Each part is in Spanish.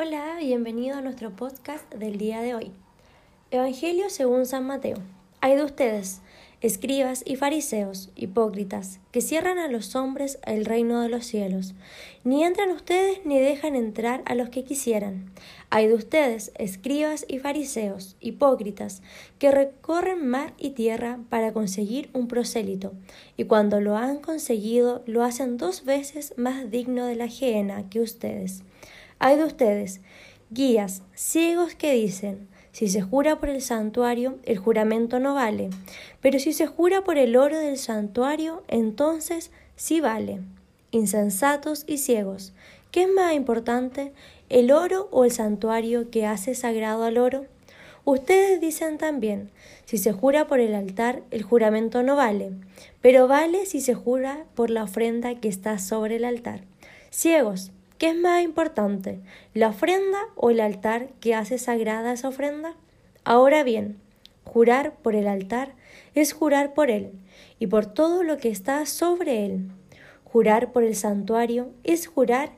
Hola, bienvenido a nuestro podcast del día de hoy. Evangelio según San Mateo. Hay de ustedes, escribas y fariseos, hipócritas, que cierran a los hombres el reino de los cielos. Ni entran ustedes ni dejan entrar a los que quisieran. Hay de ustedes, escribas y fariseos, hipócritas, que recorren mar y tierra para conseguir un prosélito, y cuando lo han conseguido lo hacen dos veces más digno de la gehenna que ustedes. Hay de ustedes, guías, ciegos que dicen, si se jura por el santuario, el juramento no vale, pero si se jura por el oro del santuario, entonces sí vale. Insensatos y ciegos, ¿qué es más importante, el oro o el santuario que hace sagrado al oro? Ustedes dicen también, si se jura por el altar, el juramento no vale, pero vale si se jura por la ofrenda que está sobre el altar. Ciegos, ¿Qué es más importante, la ofrenda o el altar que hace sagrada esa ofrenda? Ahora bien, jurar por el altar es jurar por él y por todo lo que está sobre él. Jurar por el santuario es jurar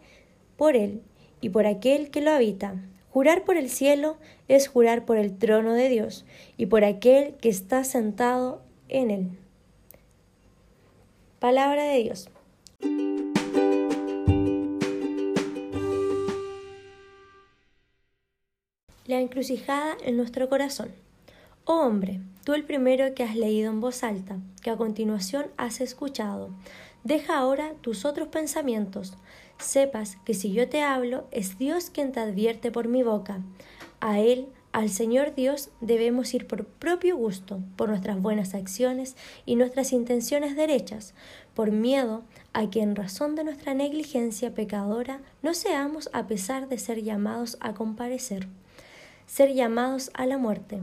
por él y por aquel que lo habita. Jurar por el cielo es jurar por el trono de Dios y por aquel que está sentado en él. Palabra de Dios. La encrucijada en nuestro corazón. Oh hombre, tú el primero que has leído en voz alta, que a continuación has escuchado, deja ahora tus otros pensamientos. Sepas que si yo te hablo, es Dios quien te advierte por mi boca. A Él, al Señor Dios, debemos ir por propio gusto, por nuestras buenas acciones y nuestras intenciones derechas, por miedo a que en razón de nuestra negligencia pecadora no seamos a pesar de ser llamados a comparecer ser llamados a la muerte,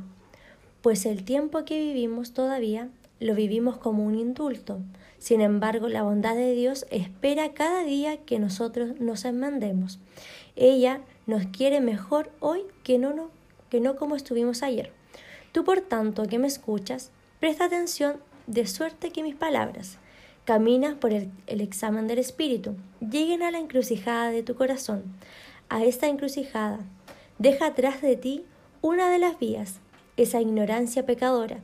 pues el tiempo que vivimos todavía lo vivimos como un indulto. Sin embargo, la bondad de Dios espera cada día que nosotros nos enmendemos. Ella nos quiere mejor hoy que no, no, que no como estuvimos ayer. Tú, por tanto, que me escuchas, presta atención de suerte que mis palabras, caminas por el, el examen del Espíritu, lleguen a la encrucijada de tu corazón, a esta encrucijada Deja atrás de ti una de las vías, esa ignorancia pecadora,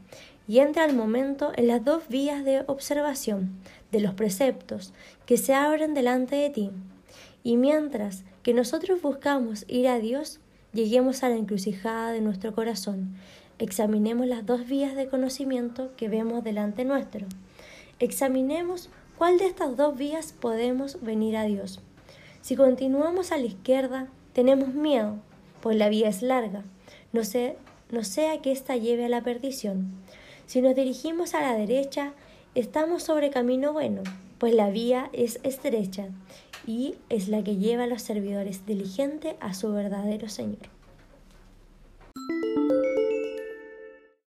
y entra al momento en las dos vías de observación de los preceptos que se abren delante de ti. Y mientras que nosotros buscamos ir a Dios, lleguemos a la encrucijada de nuestro corazón. Examinemos las dos vías de conocimiento que vemos delante nuestro. Examinemos cuál de estas dos vías podemos venir a Dios. Si continuamos a la izquierda, tenemos miedo pues la vía es larga, no, sea que ésta lleve a la perdición. Si nos dirigimos a la derecha, estamos sobre camino bueno, pues la vía es estrecha y es la que lleva a los servidores diligentes a su verdadero Señor.